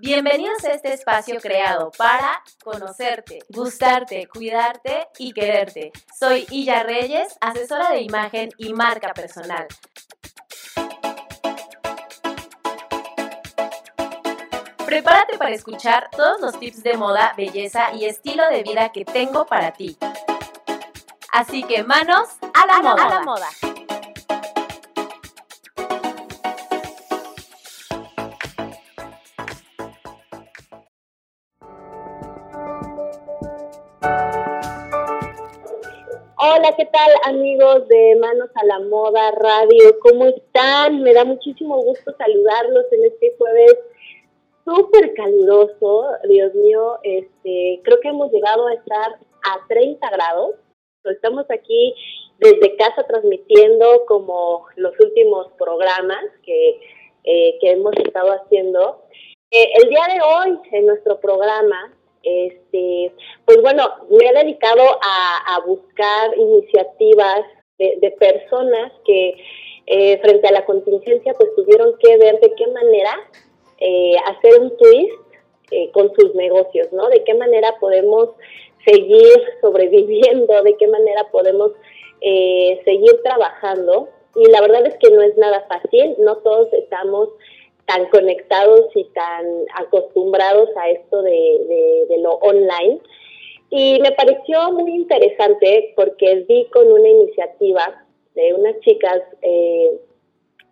Bienvenidos a este espacio creado para conocerte, gustarte, cuidarte y quererte. Soy Illa Reyes, asesora de imagen y marca personal. Prepárate para escuchar todos los tips de moda, belleza y estilo de vida que tengo para ti. Así que manos a la, moda. A la moda. ¿Qué tal amigos de Manos a la Moda Radio? ¿Cómo están? Me da muchísimo gusto saludarlos en este jueves súper caluroso. Dios mío, este, creo que hemos llegado a estar a 30 grados. Estamos aquí desde casa transmitiendo como los últimos programas que, eh, que hemos estado haciendo. Eh, el día de hoy, en nuestro programa, este, pues bueno, me he dedicado a, buscar iniciativas de, personas que eh, frente a la contingencia pues tuvieron que ver de qué manera eh, hacer un twist eh, con sus negocios, ¿no? De qué manera podemos seguir sobreviviendo, de qué manera podemos seguir trabajando. Y la verdad es que no es nada fácil, no todos estamos tan conectados y tan acostumbrados a esto de, lo online. Y me pareció muy interesante porque vi con una iniciativa de unas chicas eh,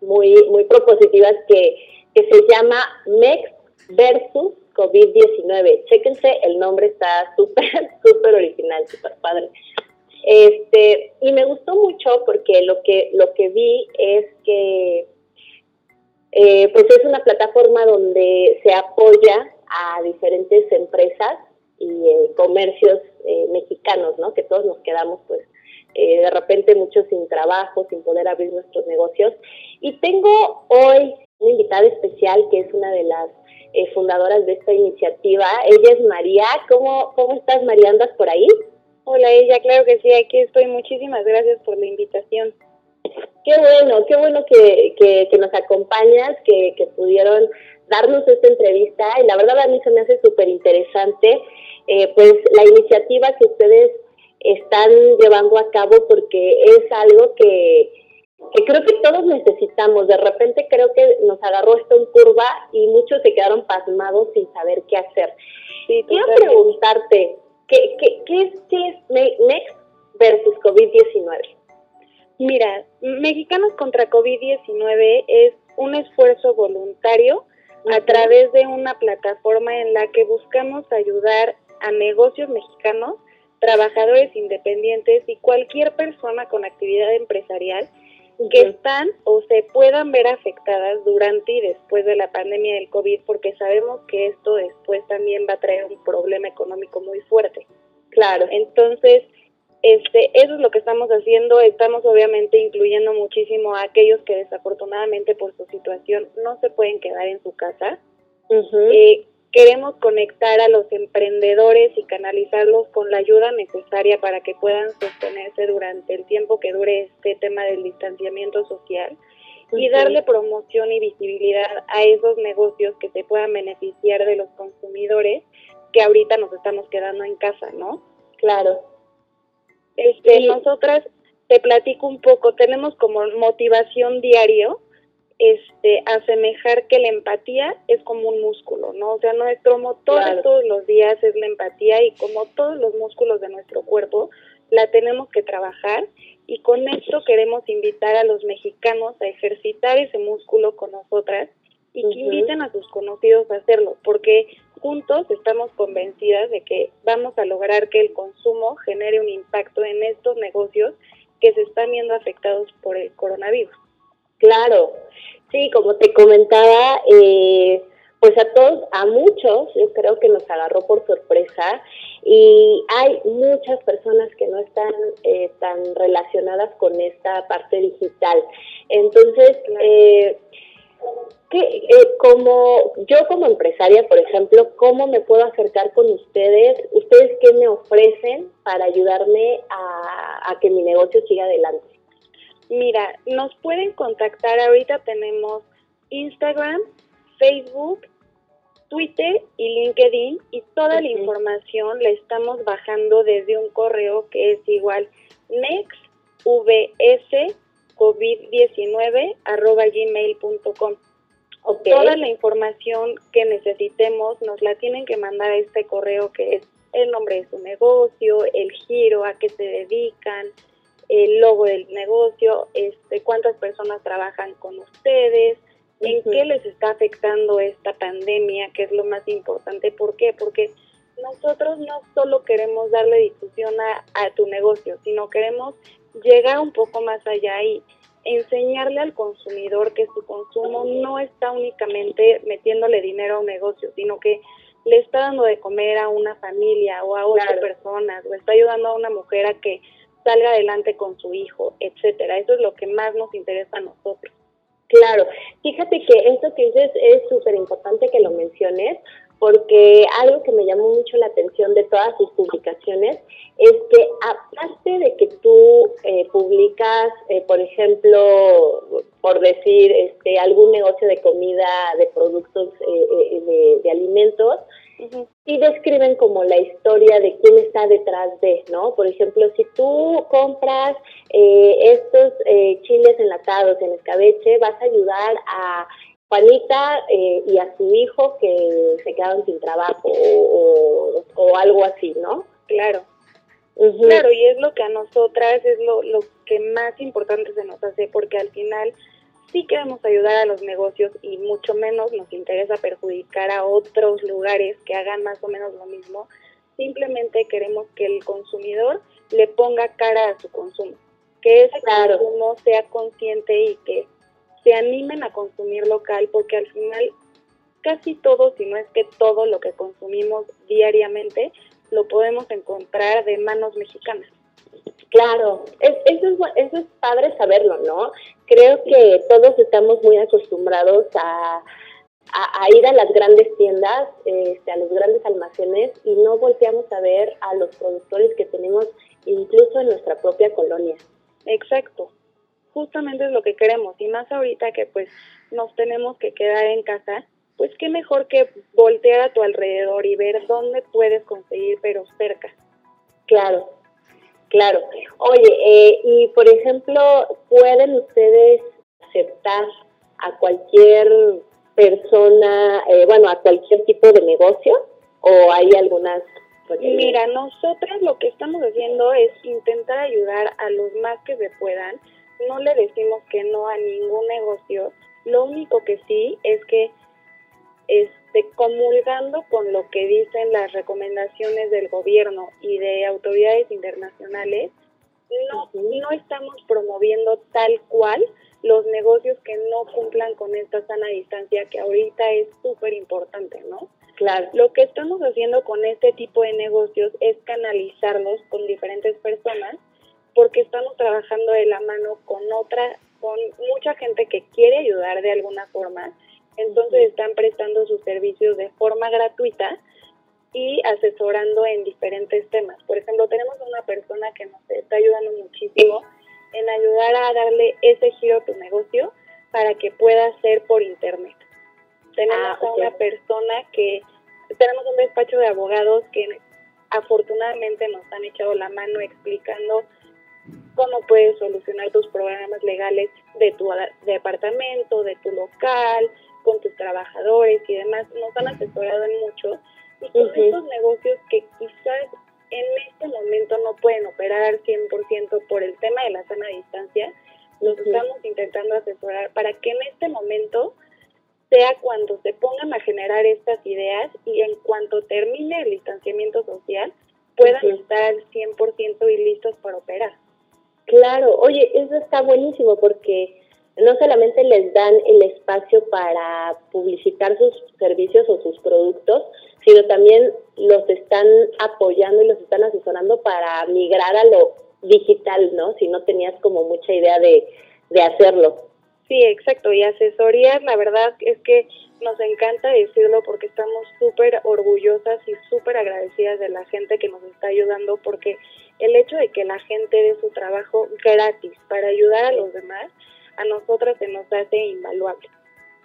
muy, muy propositivas que, que se llama MEX versus COVID-19. Chéquense, el nombre está súper, súper original, súper padre. Este, y me gustó mucho porque lo que, lo que vi es que eh, pues es una plataforma donde se apoya a diferentes empresas y eh, comercios eh, mexicanos, ¿no? Que todos nos quedamos, pues, de repente muchos sin trabajo, sin poder abrir nuestros negocios. Y tengo hoy una invitada especial que es una de las fundadoras de esta iniciativa. Ella es María. ¿Cómo, cómo estás, María? ¿Andas por ahí? Hola, ella, claro que sí, aquí estoy. Muchísimas gracias por la invitación. Qué bueno, qué bueno que, que, nos acompañas, que, que, pudieron darnos esta entrevista y la verdad a mí se me hace súper interesante eh, pues la iniciativa que ustedes están llevando a cabo porque es algo que, que creo que todos necesitamos. De repente creo que nos agarró esto en curva y muchos se quedaron pasmados sin saber qué hacer. Quiero preguntarte, ¿qué, qué, qué, es, ¿qué es Next versus COVID-19? Mira, Mexicanos contra COVID-19 es un esfuerzo voluntario a través de una plataforma en la que buscamos ayudar a negocios mexicanos, trabajadores independientes y cualquier persona con actividad empresarial que están o se puedan ver afectadas durante y después de la pandemia del COVID, porque sabemos que esto después también va a traer un problema económico muy fuerte. Claro. Entonces, este, eso es lo que estamos haciendo. Estamos obviamente incluyendo muchísimo a aquellos que desafortunadamente por su situación no se pueden quedar en su casa. Eh, queremos conectar a los emprendedores y canalizarlos con la ayuda necesaria para que puedan sostenerse durante el tiempo que dure este tema del distanciamiento social y darle promoción y visibilidad a esos negocios que se puedan beneficiar de los consumidores que ahorita nos estamos quedando en casa, ¿no? Claro. Este, Nosotras, te platico un poco, tenemos como motivación diario este, asemejar que la empatía es como un músculo, ¿no? O sea, nuestro motor todos los días es la empatía y como todos los músculos de nuestro cuerpo, la tenemos que trabajar y con esto queremos invitar a los mexicanos a ejercitar ese músculo con nosotras y que inviten a sus conocidos a hacerlo, porque juntos estamos convencidas de que vamos a lograr que el consumo genere un impacto en estos negocios que se están viendo afectados por el coronavirus. Claro, sí, como te comentaba, eh, pues a todos, a muchos, yo creo que nos agarró por sorpresa y hay muchas personas que no están eh, tan relacionadas con esta parte digital. Entonces, eh, que eh, como yo como empresaria, por ejemplo, cómo me puedo acercar con ustedes, ustedes qué me ofrecen para ayudarme a, a que mi negocio siga adelante. Mira, nos pueden contactar ahorita tenemos Instagram, Facebook, Twitter y LinkedIn y toda la información la estamos bajando desde un correo que es igual nextvs covid19.gmail.com. Okay. Toda la información que necesitemos nos la tienen que mandar a este correo que es el nombre de su negocio, el giro, a qué se dedican, el logo del negocio, este, cuántas personas trabajan con ustedes, en qué les está afectando esta pandemia, que es lo más importante. ¿Por qué? Porque nosotros no solo queremos darle difusión a, tu negocio, sino queremos llegar un poco más allá y enseñarle al consumidor que su consumo no está únicamente metiéndole dinero a un negocio, sino que le está dando de comer a una familia o a otras personas, o está ayudando a una mujer a que salga adelante con su hijo, etcétera. Eso es lo que más nos interesa a nosotros. Claro, fíjate que esto que dices es súper importante que lo menciones, porque algo que me llamó mucho la atención de todas sus publicaciones es que aparte de que tú eh, publicas, eh, por ejemplo, por decir, este, algún negocio de comida, de productos, eh, de, alimentos, sí describen como la historia de quién está detrás de, ¿no? Por ejemplo, si tú compras estos chiles enlatados en escabeche, vas a ayudar a Juanita eh, y a su hijo que se quedaron sin trabajo o, algo así, ¿no? Claro. Claro, y es lo que a nosotras es lo, lo que más importante se nos hace, porque al final sí queremos ayudar a los negocios y mucho menos nos interesa perjudicar a otros lugares que hagan más o menos lo mismo. Simplemente queremos que el consumidor le ponga cara a su consumo, que ese consumo sea consciente y que se animen a consumir local porque al final casi todo, si no es que todo lo que consumimos diariamente, lo podemos encontrar de manos mexicanas. Claro, eso, es, eso es padre saberlo, ¿no? Creo que todos estamos muy acostumbrados a, a, ir a las grandes tiendas, este, a los grandes almacenes y no volteamos a ver a los productores que tenemos incluso en nuestra propia colonia. Exacto justamente es lo que queremos y más ahorita que pues nos tenemos que quedar en casa, pues qué mejor que voltear a tu alrededor y ver dónde puedes conseguir, pero cerca. Claro, claro. Oye, eh, y por ejemplo, ¿pueden ustedes aceptar a cualquier persona, eh, bueno, a cualquier tipo de negocio? ¿O hay algunas Mira, nosotras lo que estamos haciendo es intentar ayudar a los más que se puedan no le decimos que no a ningún negocio, lo único que sí es que este, comulgando con lo que dicen las recomendaciones del gobierno y de autoridades internacionales, no, no estamos promoviendo tal cual los negocios que no cumplan con esta sana distancia que ahorita es súper importante, ¿no? Claro. Lo que estamos haciendo con este tipo de negocios es canalizarlos con diferentes personas porque estamos trabajando de la mano con otra, con mucha gente que quiere ayudar de alguna forma, entonces están prestando sus servicios de forma gratuita y asesorando en diferentes temas. Por ejemplo, tenemos una persona que nos está ayudando muchísimo en ayudar a darle ese giro a tu negocio para que pueda ser por internet. Tenemos ah, a una persona que, tenemos un despacho de abogados que afortunadamente nos han echado la mano explicando cómo puedes solucionar tus programas legales de tu departamento, de tu local, con tus trabajadores y demás. Nos han asesorado en mucho. Y con estos negocios que quizás en este momento no pueden operar al 100% por el tema de la sana distancia, los estamos intentando asesorar para que en este momento sea cuando se pongan a generar estas ideas y en cuanto termine el distanciamiento social, puedan estar al 100% y listos para operar. Claro, oye, eso está buenísimo porque no solamente les dan el espacio para publicitar sus servicios o sus productos, sino también los están apoyando y los están asesorando para migrar a lo digital, ¿no? Si no tenías como mucha idea de, de hacerlo. Sí, exacto. Y asesorías, la verdad es que nos encanta decirlo porque estamos súper orgullosas y súper agradecidas de la gente que nos está ayudando porque el hecho de que la gente dé su trabajo gratis para ayudar a los demás, a nosotras se nos hace invaluable.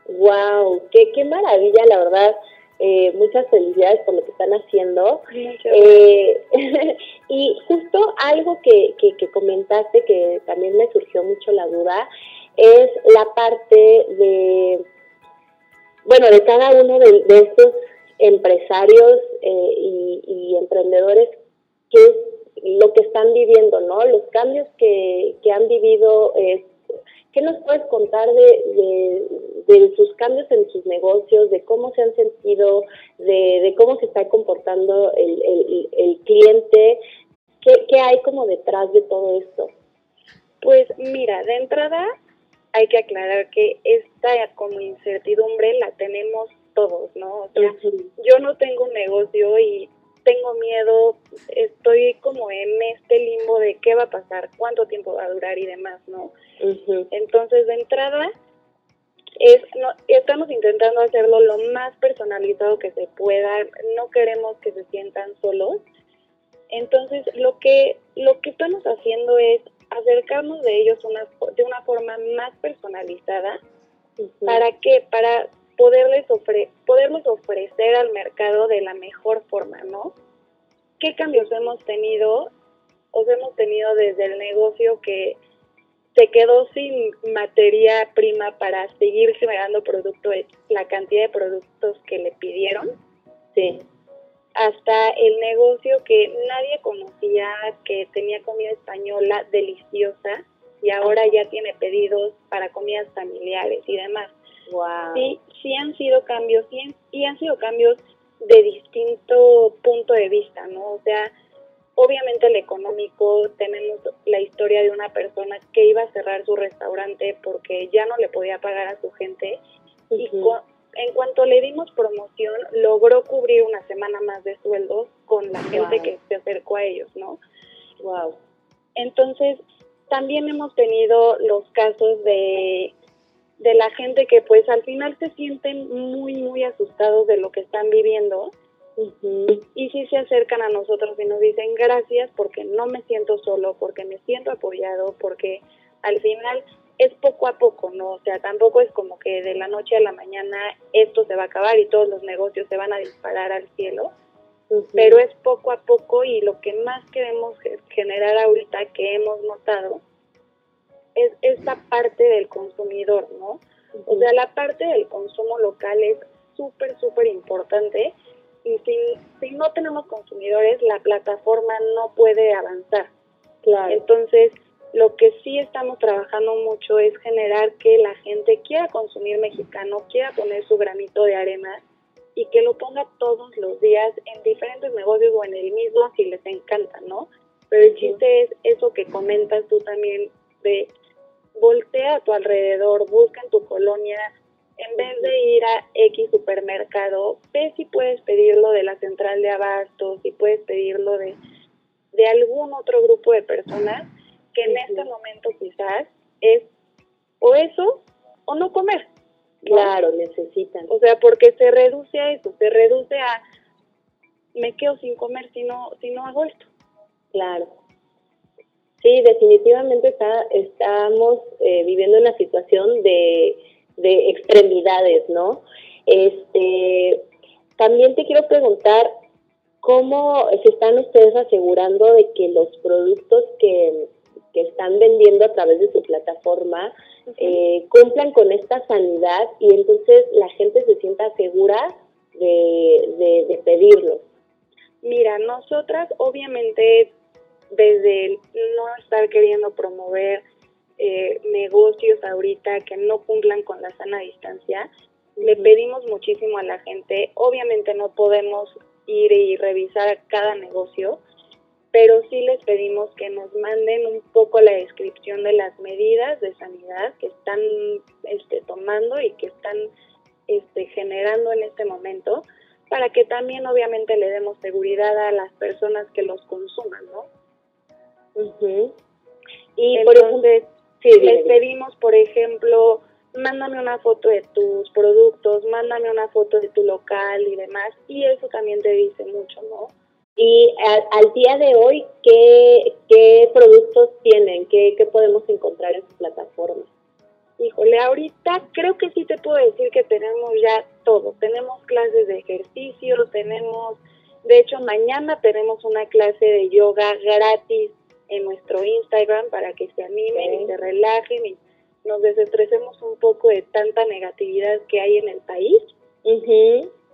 ¡Wow! ¡Qué, qué maravilla, la verdad! Eh, muchas felicidades por lo que están haciendo. Eh, y justo algo que, que, comentaste que también me surgió mucho la duda es la parte de, bueno, de cada uno de, estos empresarios eh, y, y, emprendedores, que es lo que están viviendo, ¿no? Los cambios que, que han vivido eh, ¿Qué nos puedes contar de, de, sus cambios en sus negocios, de cómo se han sentido, de, cómo se está comportando el, el, el cliente? ¿Qué, ¿Qué hay como detrás de todo esto? Pues mira, de entrada hay que aclarar que esta como incertidumbre la tenemos todos, ¿no? O sea, yo no tengo un negocio y tengo miedo, estoy como en este limbo de qué va a pasar, cuánto tiempo va a durar y demás, ¿no? Entonces, de entrada, es, no, estamos intentando hacerlo lo más personalizado que se pueda, no queremos que se sientan solos. Entonces, lo que, lo que estamos haciendo es acercarnos de ellos una, de una forma más personalizada. ¿Para qué? Para poderles, ofre poderles ofrecer al mercado de la mejor forma, ¿no? ¿Qué cambios hemos tenido? Os hemos tenido desde el negocio que se quedó sin materia prima para seguir generando productos, la cantidad de productos que le pidieron. Sí. Hasta el negocio que nadie conocía, que tenía comida española deliciosa y ahora ya tiene pedidos para comidas familiares y demás. Wow. Sí, sí han sido cambios, sí, y han sido cambios de distinto punto de vista, ¿no? O sea, obviamente el económico, tenemos la historia de una persona que iba a cerrar su restaurante porque ya no le podía pagar a su gente y en cuanto le dimos promoción logró cubrir una semana más de sueldos con la gente que se acercó a ellos, ¿no? Wow. Entonces, también hemos tenido los casos de de la gente que pues al final se sienten muy, muy asustados de lo que están viviendo. Y si se acercan a nosotros y nos dicen gracias porque no me siento solo, porque me siento apoyado, porque al final es poco a poco, ¿no? O sea, tampoco es como que de la noche a la mañana esto se va a acabar y todos los negocios se van a disparar al cielo, pero es poco a poco y lo que más queremos generar ahorita que hemos notado es esta parte del consumidor, ¿no? O sea, la parte del consumo local es súper, súper importante y si, si no tenemos consumidores, la plataforma no puede avanzar. Claro. Entonces, lo que sí estamos trabajando mucho es generar que la gente quiera consumir mexicano, quiera poner su granito de arena y que lo ponga todos los días en diferentes negocios o en el mismo si les encanta, ¿no? Pero el chiste es eso que comentas tú también de voltea a tu alrededor, busca en tu colonia, en vez de ir a X supermercado, ve si puedes pedirlo de la central de abastos, si puedes pedirlo de, de algún otro grupo de personas que en este momento quizás es o eso o no comer. Claro, necesitan. O sea, porque se reduce a eso, se reduce a me quedo sin comer si no, si no hago esto. Claro. Sí, definitivamente está, estamos eh, viviendo una situación de, de extremidades, ¿no? Este, también te quiero preguntar cómo se están ustedes asegurando de que los productos que, que están vendiendo a través de su plataforma eh, cumplan con esta sanidad y entonces la gente se sienta segura de, de, de pedirlos. Mira, nosotras obviamente desde el no estar queriendo promover eh, negocios ahorita que no cumplan con la sana distancia, le pedimos muchísimo a la gente. Obviamente no podemos ir y revisar cada negocio, pero sí les pedimos que nos manden un poco la descripción de las medidas de sanidad que están este, tomando y que están este, generando en este momento, para que también obviamente le demos seguridad a las personas que los consuman, ¿no? Y por ejemplo, les pedimos, por ejemplo, mándame una foto de tus productos, mándame una foto de tu local y demás, y eso también te dice mucho, ¿no? Y al, día de hoy, ¿qué, qué productos tienen? ¿Qué, ¿Qué podemos encontrar en su plataforma? Híjole, ahorita creo que sí te puedo decir que tenemos ya todo. Tenemos clases de ejercicio, tenemos, de hecho mañana tenemos una clase de yoga gratis en nuestro Instagram para que se animen y se relajen y nos desestresemos un poco de tanta negatividad que hay en el país.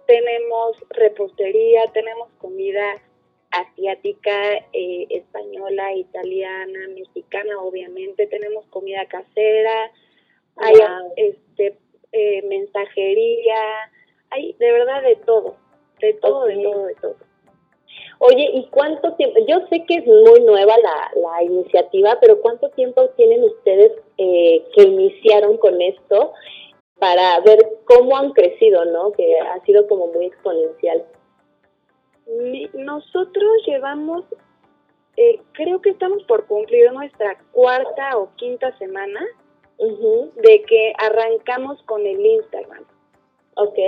Tenemos repostería, tenemos comida asiática, eh, española, italiana, mexicana, obviamente. Tenemos comida casera, hay este, eh, mensajería, hay de verdad de todo, de todo, de todo, de todo. Oye, ¿y cuánto tiempo? Yo sé que es muy nueva la, la iniciativa, pero ¿cuánto tiempo tienen ustedes eh, que iniciaron con esto para ver cómo han crecido, ¿no? Que ha sido como muy exponencial. Nosotros llevamos, eh, creo que estamos por cumplir nuestra cuarta o quinta semana de que arrancamos con el Instagram. Ok.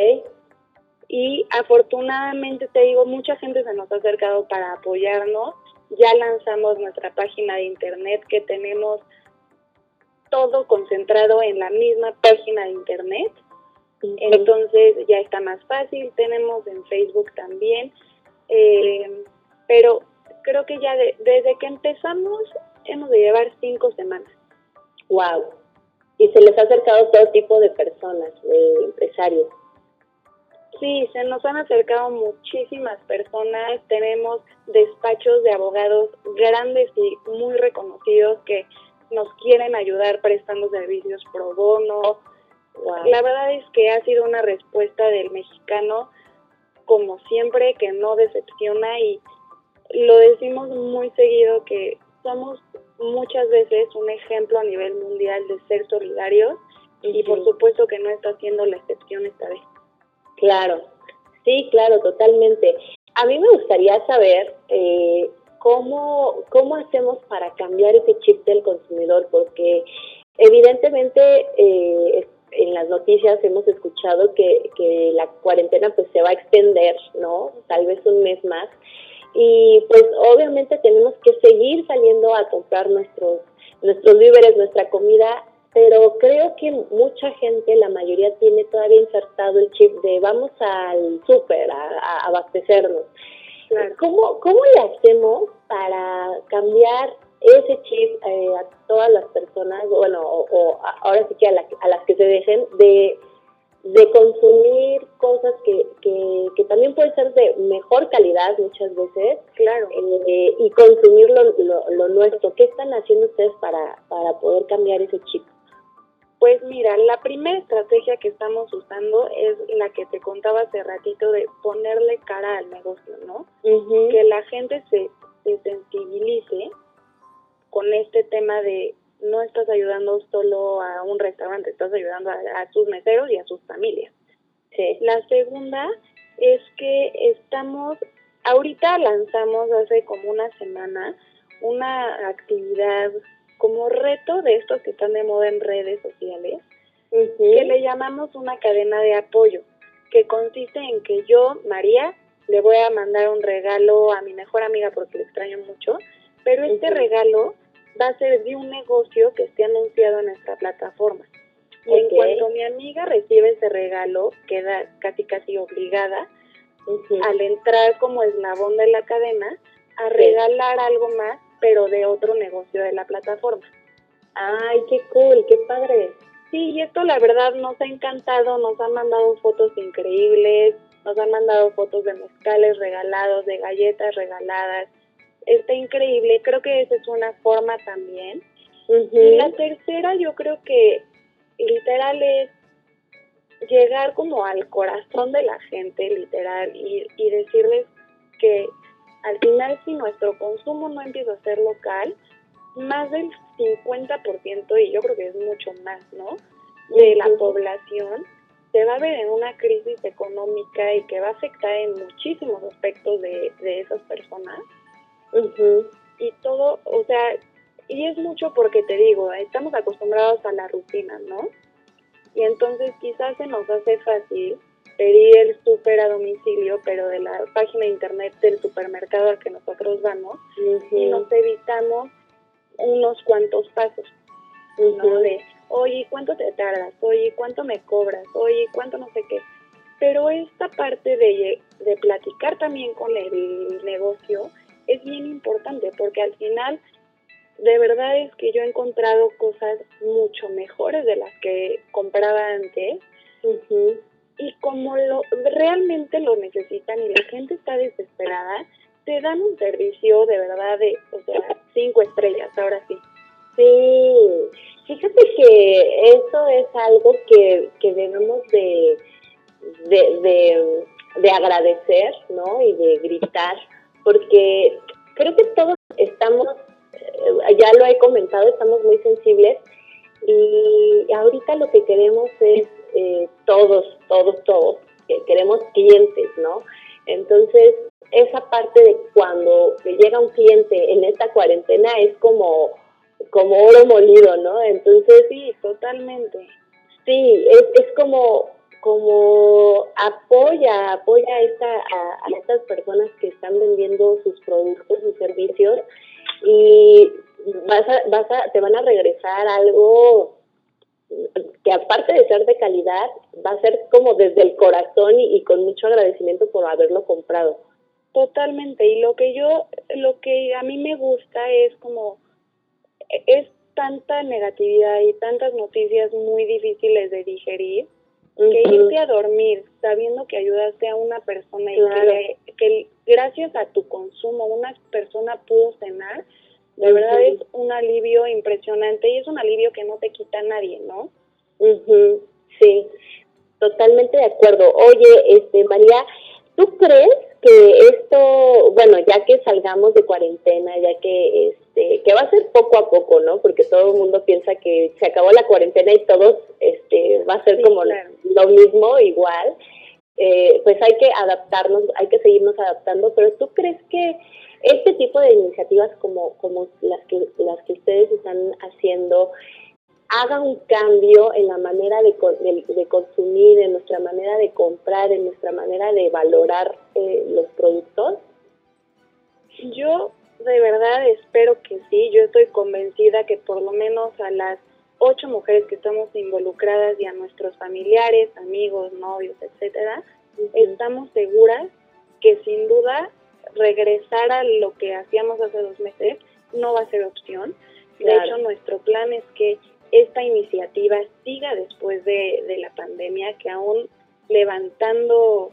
Y afortunadamente, te digo, mucha gente se nos ha acercado para apoyarnos. Ya lanzamos nuestra página de internet que tenemos todo concentrado en la misma página de internet. Entonces ya está más fácil. Tenemos en Facebook también. Eh, pero creo que ya desde que empezamos hemos de llevar cinco semanas. Wow. Y se les ha acercado todo tipo de personas, de empresarios. Sí, se nos han acercado muchísimas personas. Tenemos despachos de abogados grandes y muy reconocidos que nos quieren ayudar prestando servicios pro bono. La verdad es que ha sido una respuesta del mexicano, como siempre, que no decepciona y lo decimos muy seguido que somos muchas veces un ejemplo a nivel mundial de ser solidarios y por supuesto que no está siendo la excepción esta vez. Claro, sí, claro, totalmente. A mí me gustaría saber eh, ¿cómo, ¿cómo hacemos para cambiar ese chip del consumidor? Porque evidentemente eh, en las noticias hemos escuchado que, que la cuarentena pues se va a extender, ¿no? Tal vez un mes más. Y pues obviamente tenemos que seguir saliendo a comprar nuestros, nuestros víveres, nuestra comida, pero creo que mucha gente, la mayoría tiene todavía insertado el chip de vamos al súper a abastecernos. ¿Cómo, ¿Cómo le hacemos para cambiar ese chip eh, a todas las personas, bueno, o, ahora sí que a, a, las que se dejen de, de consumir cosas que, que, que, también pueden ser de mejor calidad muchas veces, claro, eh, y consumir lo, lo, lo, nuestro. ¿Qué están haciendo ustedes para, para poder cambiar ese chip? Pues mira, la primera estrategia que estamos usando es la que te contaba hace ratito de ponerle cara al negocio, ¿no? Que la gente se, se sensibilice con este tema de no estás ayudando solo a un restaurante, estás ayudando a, sus meseros y a sus familias. Sí. La segunda es que estamos, ahorita lanzamos hace como una semana una actividad como reto de estos que están de moda en redes sociales, que le llamamos una cadena de apoyo, que consiste en que yo, María, le voy a mandar un regalo a mi mejor amiga porque le extraño mucho, pero este regalo va a ser de un negocio que esté anunciado en nuestra plataforma. Y en cuanto mi amiga recibe ese regalo, queda casi casi obligada al entrar como eslabón de la cadena a regalar algo más pero de otro negocio de la plataforma. Ay, qué cool, qué padre. Sí, y esto la verdad nos ha encantado, nos han mandado fotos increíbles, nos han mandado fotos de mezcales regalados, de galletas regaladas. Está increíble, creo que esa es una forma también. Y la tercera yo creo que literal es llegar como al corazón de la gente, literal, y, y decirles que al final si nuestro consumo no empieza a ser local, más del 50%, y yo creo que es mucho más, ¿no? De la población se va a ver en una crisis económica y que va a afectar en muchísimos aspectos de, de esas personas. Y todo, o sea, y es mucho porque te digo, estamos acostumbrados a la rutina, ¿no? Y entonces quizás se nos hace fácil pedir el súper a domicilio, pero de la página de internet del supermercado al que nosotros vamos, y nos evitamos unos cuantos pasos, ¿no? De oye, ¿cuánto te tardas? Oye, ¿cuánto me cobras? Oye, ¿cuánto no sé qué? Pero esta parte de, de platicar también con el negocio es bien importante porque al final de verdad es que yo he encontrado cosas mucho mejores de las que compraba antes. Y como lo, realmente lo necesitan y la gente está desesperada, te dan un servicio de verdad de, o sea, cinco estrellas, ahora sí. Sí, fíjate que eso es algo que, que debemos de, de, de, agradecer, ¿no? Y de gritar, porque creo que todos estamos, eh, ya lo he comentado, estamos muy sensibles y ahorita lo que queremos es eh, todos, todos, todos, que queremos clientes, ¿no? Entonces, esa parte de cuando llega un cliente en esta cuarentena es como, como oro molido, ¿no? Entonces, sí, totalmente. Sí, es, es como, como apoya, apoya a, esta, a, estas personas que están vendiendo sus productos, sus servicios y vas a, vas a, te van a regresar algo que aparte de ser de calidad, va a ser como desde el corazón y, con mucho agradecimiento por haberlo comprado. Totalmente, y lo que yo, lo que a mí me gusta es como, es tanta negatividad y tantas noticias muy difíciles de digerir, que irte a dormir sabiendo que ayudaste a una persona y que, que, gracias a tu consumo una persona pudo cenar, de verdad es un alivio impresionante y es un alivio que no te quita nadie, ¿no? Sí, totalmente de acuerdo. Oye, este María, ¿tú crees que esto, bueno, ya que salgamos de cuarentena, ya que este, que va a ser poco a poco, ¿no? Porque todo el mundo piensa que se acabó la cuarentena y todos, este, va a ser como lo mismo, igual. Eh, pues hay que adaptarnos, hay que seguirnos adaptando, pero ¿tú crees que este tipo de iniciativas como, como las, que, las que ustedes están haciendo haga un cambio en la manera de, de, consumir, en nuestra manera de comprar, en nuestra manera de valorar eh, los productos? Yo de verdad espero que sí, yo estoy convencida que por lo menos a las ocho mujeres que estamos involucradas y a nuestros familiares, amigos, novios, etcétera, estamos seguras que sin duda regresar a lo que hacíamos hace dos meses no va a ser opción. De hecho, nuestro plan es que esta iniciativa siga después de, de la pandemia, que aún levantando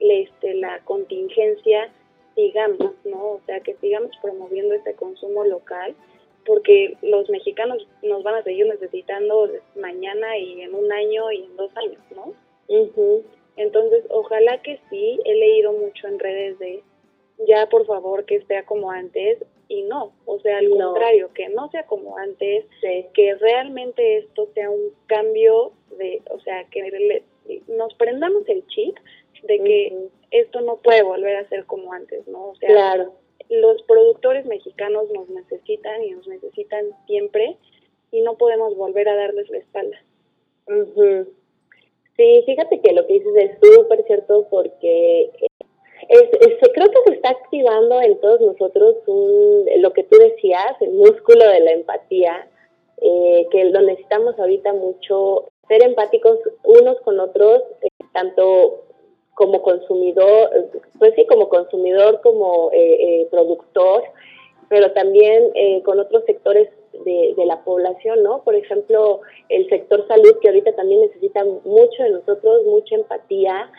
este, la contingencia sigamos, ¿no? O sea, que sigamos promoviendo este consumo local, porque los mexicanos nos van a seguir necesitando mañana y en un año y en dos años, ¿no? Entonces, ojalá que sí, he leído mucho en redes de ya por favor que sea como antes y no, o sea, al contrario, que no sea como antes, que realmente esto sea un cambio de, o sea, que nos prendamos el chip de que esto no puede volver a ser como antes, ¿no? O sea, claro. los productores mexicanos nos necesitan y nos necesitan siempre y no podemos volver a darles la espalda. Sí, fíjate que lo que dices es súper cierto porque es, creo que se está activando en todos nosotros lo que tú decías, el músculo de la empatía, eh, que lo necesitamos ahorita mucho, ser empáticos unos con otros, eh, tanto como consumidor, pues sí, como consumidor, como eh, productor, pero también con otros sectores de, de, la población, ¿no? Por ejemplo, el sector salud, que ahorita también necesita mucho de nosotros, mucha empatía,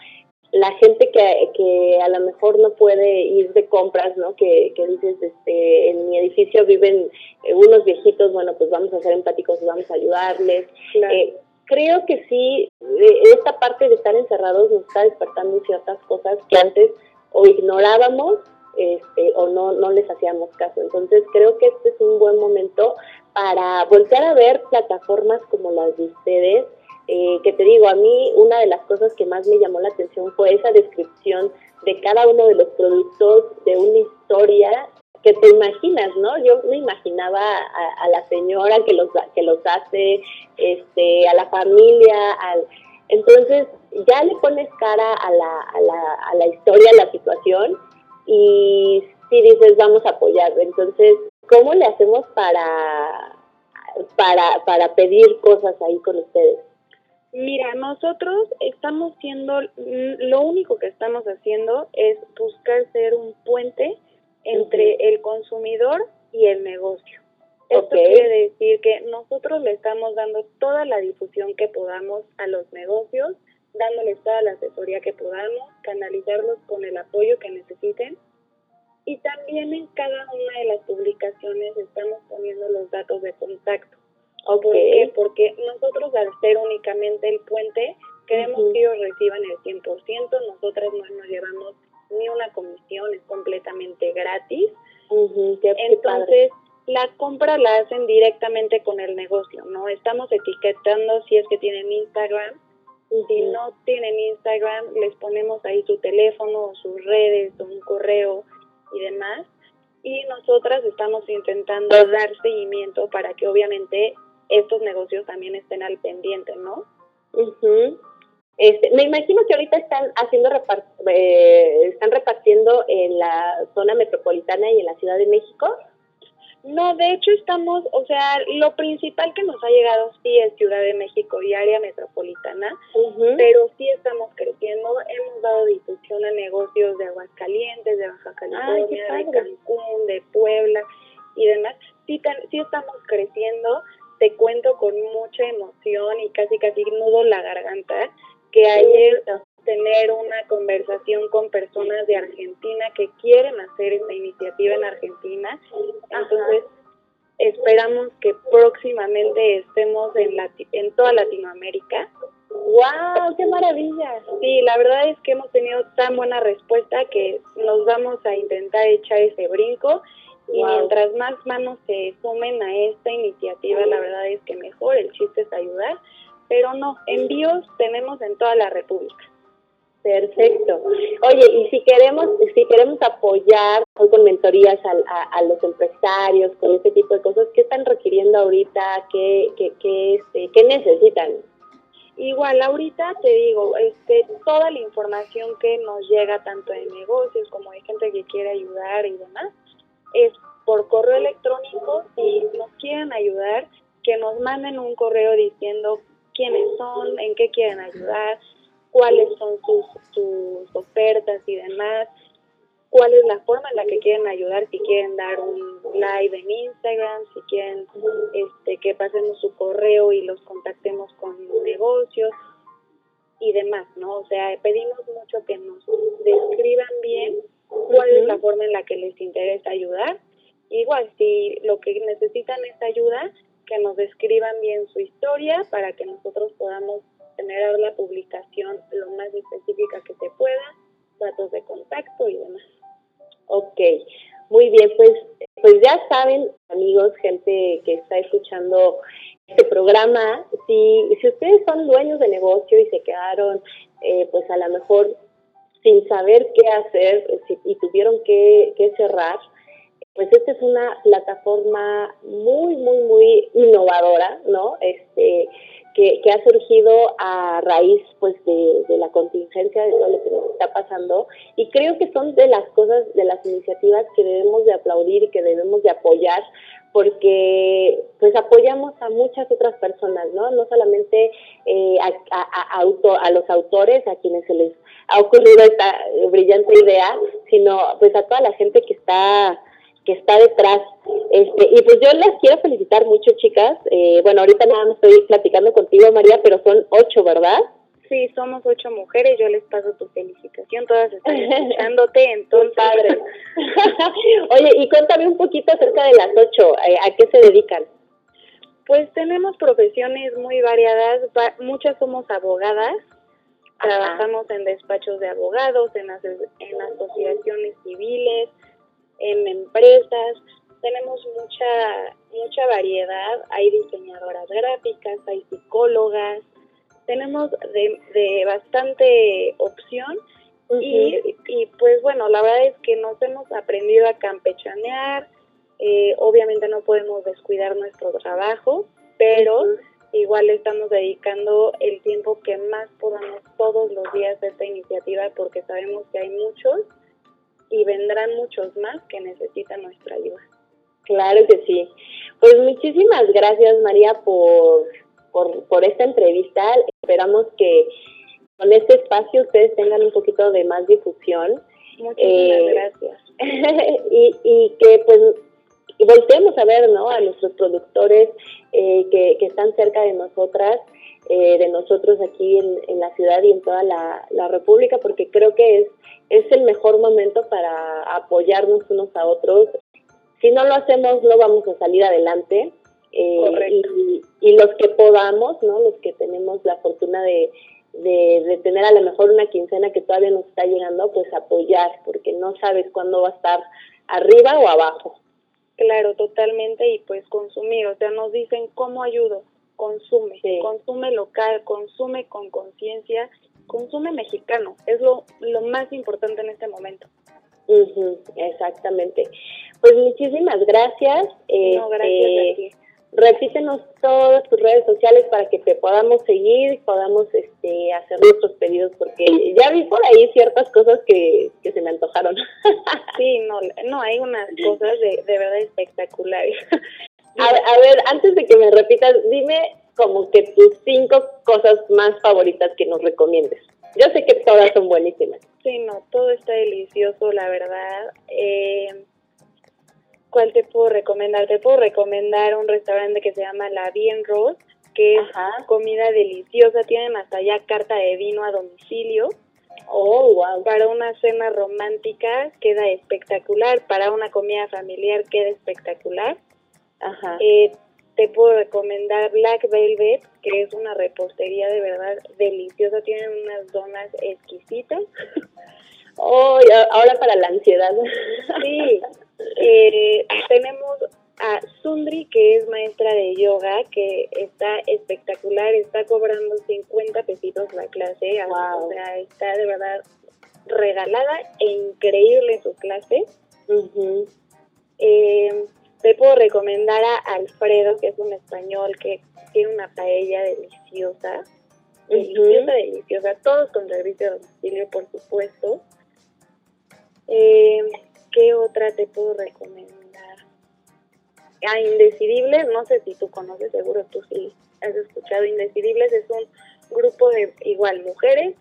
la gente que, que a lo mejor no puede ir de compras, ¿no? Que, que dices, este, en mi edificio viven eh, unos viejitos, bueno, pues vamos a ser empáticos y vamos a ayudarles. Eh, creo que sí, eh, esta parte de estar encerrados nos está despertando ciertas cosas que antes o ignorábamos este, o no, no les hacíamos caso. Entonces creo que este es un buen momento para voltear a ver plataformas como las de ustedes, eh, que te digo, a mí una de las cosas que más me llamó la atención fue esa descripción de cada uno de los productos, de una historia que te imaginas, ¿no? Yo me imaginaba a, la señora que los que los hace, este, a la familia, al entonces ya le pones cara a la, a la, a la historia, a la situación y si dices vamos a apoyar, entonces ¿cómo le hacemos para para, para pedir cosas ahí con ustedes? Mira, nosotros estamos siendo, lo único que estamos haciendo es buscar ser un puente entre el consumidor y el negocio. Esto quiere decir que nosotros le estamos dando toda la difusión que podamos a los negocios, dándoles toda la asesoría que podamos, canalizarlos con el apoyo que necesiten. Y también en cada una de las publicaciones estamos poniendo los datos de contacto. ¿Por qué? Porque nosotros al ser únicamente el puente, queremos que ellos reciban el 100%, nosotras no nos llevamos ni una comisión, es completamente gratis. Entonces, la compra la hacen directamente con el negocio, ¿no? Estamos etiquetando si es que tienen Instagram. Si no tienen Instagram, les ponemos ahí su teléfono, sus redes, un correo y demás. Y nosotras estamos intentando dar seguimiento para que obviamente estos negocios también estén al pendiente, ¿no? Este, me imagino que ahorita están haciendo eh, están repartiendo en la zona metropolitana y en la Ciudad de México. No, de hecho estamos, o sea, lo principal que nos ha llegado sí es Ciudad de México y área metropolitana, pero sí estamos creciendo. Hemos dado difusión a negocios de Aguascalientes, de Baja California, de Cancún, de Puebla y demás. Sí, sí estamos creciendo. Te cuento con mucha emoción y casi casi nudo la garganta que ayer tener una conversación con personas de Argentina que quieren hacer esta iniciativa en Argentina. Entonces, esperamos que próximamente estemos en, en toda Latinoamérica. ¡Wow! ¡Qué maravilla! Sí, la verdad es que hemos tenido tan buena respuesta que nos vamos a intentar echar ese brinco y mientras más manos se sumen a esta iniciativa, la verdad es que mejor, el chiste es ayudar, pero no, envíos tenemos en toda la República. Perfecto. Oye, y si queremos, si queremos apoyar con mentorías a, los empresarios, con este tipo de cosas, ¿qué están requiriendo ahorita? ¿Qué, qué, qué, este, qué necesitan? Igual, ahorita te digo, este, toda la información que nos llega tanto de negocios como de gente que quiere ayudar y demás, es por correo electrónico. Si nos quieren ayudar, que nos manden un correo diciendo quiénes son, en qué quieren ayudar, cuáles son sus, sus ofertas y demás, cuál es la forma en la que quieren ayudar, si quieren dar un live en Instagram, si quieren este, que pasemos su correo y los contactemos con negocios y demás, ¿no? O sea, pedimos mucho que nos describan bien cuál es la forma en la que les interesa ayudar. Igual, si lo que necesitan es ayuda, que nos describan bien su historia para que nosotros podamos generar la publicación lo más específica que se pueda, datos de contacto y demás. Ok, muy bien, pues, pues ya saben, amigos, gente que está escuchando este programa, si, si ustedes son dueños de negocio y se quedaron, eh, pues a lo mejor sin saber qué hacer y tuvieron que, que cerrar, pues esta es una plataforma muy, muy, muy innovadora, ¿no? Este, que, ha surgido a raíz, pues, de, la contingencia, de todo lo que nos está pasando. Y creo que son de las cosas, de las iniciativas que debemos de aplaudir y que debemos de apoyar, porque, pues, apoyamos a muchas otras personas, ¿no? No solamente eh, a, a, a, a los autores, a quienes se les ha ocurrido esta brillante idea, sino, pues, a toda la gente que está que está detrás. Este, y pues yo las quiero felicitar mucho, chicas. Eh, bueno, ahorita nada más estoy platicando contigo, María, pero son ocho, ¿verdad? Sí, somos ocho mujeres, yo les paso tu felicitación, todas están escuchándote, entonces... Padre. Oye, y cuéntame un poquito acerca de las ocho, eh, ¿a qué se dedican? Pues tenemos profesiones muy variadas, muchas somos abogadas, trabajamos en despachos de abogados, en, en asociaciones civiles, en empresas, tenemos mucha, mucha variedad, hay diseñadoras gráficas, hay psicólogas, tenemos de, de bastante opción. Y, y, pues bueno, la verdad es que nos hemos aprendido a campechanear, eh, obviamente no podemos descuidar nuestro trabajo, pero igual estamos dedicando el tiempo que más podamos todos los días a esta iniciativa porque sabemos que hay muchos y vendrán muchos más que necesitan nuestra ayuda. Claro que sí. Pues muchísimas gracias María por, por, por esta entrevista. Esperamos que con este espacio ustedes tengan un poquito de más difusión. Muchísimas eh, gracias. y, y que pues volteemos a ver ¿no? a nuestros productores eh, que, que están cerca de nosotras eh, de nosotros aquí en, la ciudad y en toda la, República, porque creo que es, es el mejor momento para apoyarnos unos a otros. Si no lo hacemos, no vamos a salir adelante. Eh, y, los que podamos, ¿no? los que tenemos la fortuna de, de, tener a lo mejor una quincena que todavía nos está llegando, pues apoyar, porque no sabes cuándo va a estar arriba o abajo. Claro, totalmente, y pues consumir, o sea, nos dicen cómo ayudo, consume, consume local, consume con conciencia, consume mexicano, es lo, lo más importante en este momento. exactamente. Pues muchísimas gracias. No, gracias a este, ti. Repítenos todas tus redes sociales para que te podamos seguir y podamos este, hacer nuestros pedidos, porque ya vi por ahí ciertas cosas que, que se me antojaron. sí, no, no, hay unas cosas de, de verdad espectaculares. A, ver, antes de que me repitas, dime como que tus cinco cosas más favoritas que nos recomiendes. Yo sé que todas son buenísimas. Sí, no, todo está delicioso, la verdad. Eh, ¿Cuál te puedo recomendar? Te puedo recomendar un restaurante que se llama La Bien Rose, que es comida deliciosa. Tienen hasta allá carta de vino a domicilio. Oh, wow. Para una cena romántica queda espectacular. Para una comida familiar queda espectacular. Ajá. Eh, te puedo recomendar Black Velvet, que es una repostería de verdad deliciosa. Tienen unas donas exquisitas. Oh, ahora para la ansiedad. Sí. Eh, tenemos a Sundri, que es maestra de yoga, que está espectacular, está cobrando 50 pesitos la clase, o sea, está de verdad regalada e increíble su clase. eh, te puedo recomendar a Alfredo, que es un español que tiene una paella deliciosa. Deliciosa, deliciosa. Todos con servicio de domicilio, por supuesto. Eh, ¿Qué otra te puedo recomendar? A Indecidibles, no sé si tú conoces, seguro tú sí has escuchado. Indecidibles es un grupo de igual mujeres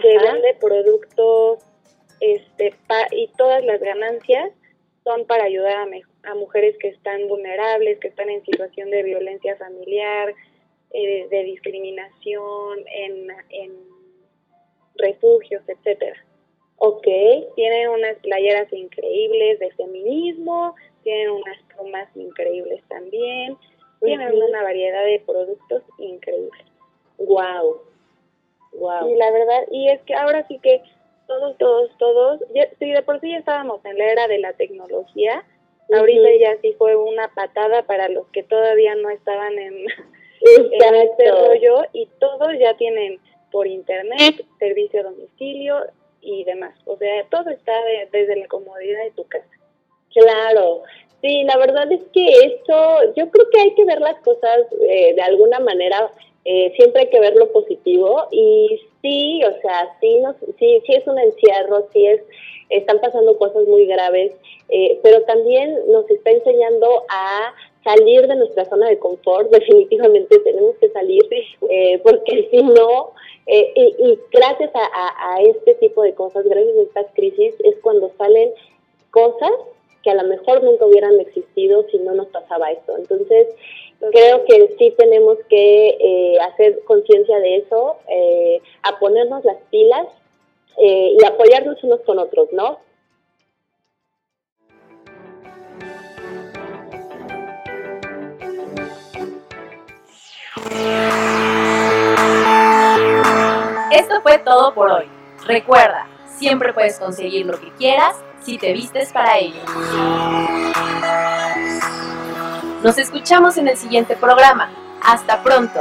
que vende productos este y todas las ganancias son para ayudar a, a mujeres que están vulnerables, que están en situación de violencia familiar, eh, de discriminación, en, en refugios, etcétera. Ok. Tienen unas playeras increíbles de feminismo, tienen unas plumas increíbles también, tienen una variedad de productos increíbles. Wow. Wow. Y la verdad, y es que ahora sí que todos, todos, todos, si de por sí ya estábamos en la era de la tecnología, Ahorita ya sí fue una patada para los que todavía no estaban en, este rollo y todos ya tienen por internet, servicio a domicilio y demás. O sea, todo está desde la comodidad de tu casa. Claro, sí, la verdad es que esto, yo creo que hay que ver las cosas eh, de alguna manera, eh, siempre hay que ver lo positivo y sí, o sea, sí, nos, sí, sí es un encierro, sí es están pasando cosas muy graves, eh, pero también nos está enseñando a salir de nuestra zona de confort, definitivamente tenemos que salir, eh, porque si no, eh, y, gracias a, a, este tipo de cosas, gracias a estas crisis, es cuando salen cosas que a lo mejor nunca hubieran existido si no nos pasaba esto. Entonces, creo que sí tenemos que hacer conciencia de eso, a ponernos las pilas eh, y apoyarnos unos con otros, ¿no? Esto fue todo por hoy. Recuerda, siempre puedes conseguir lo que quieras si te vistes para ello. Nos escuchamos en el siguiente programa. Hasta pronto.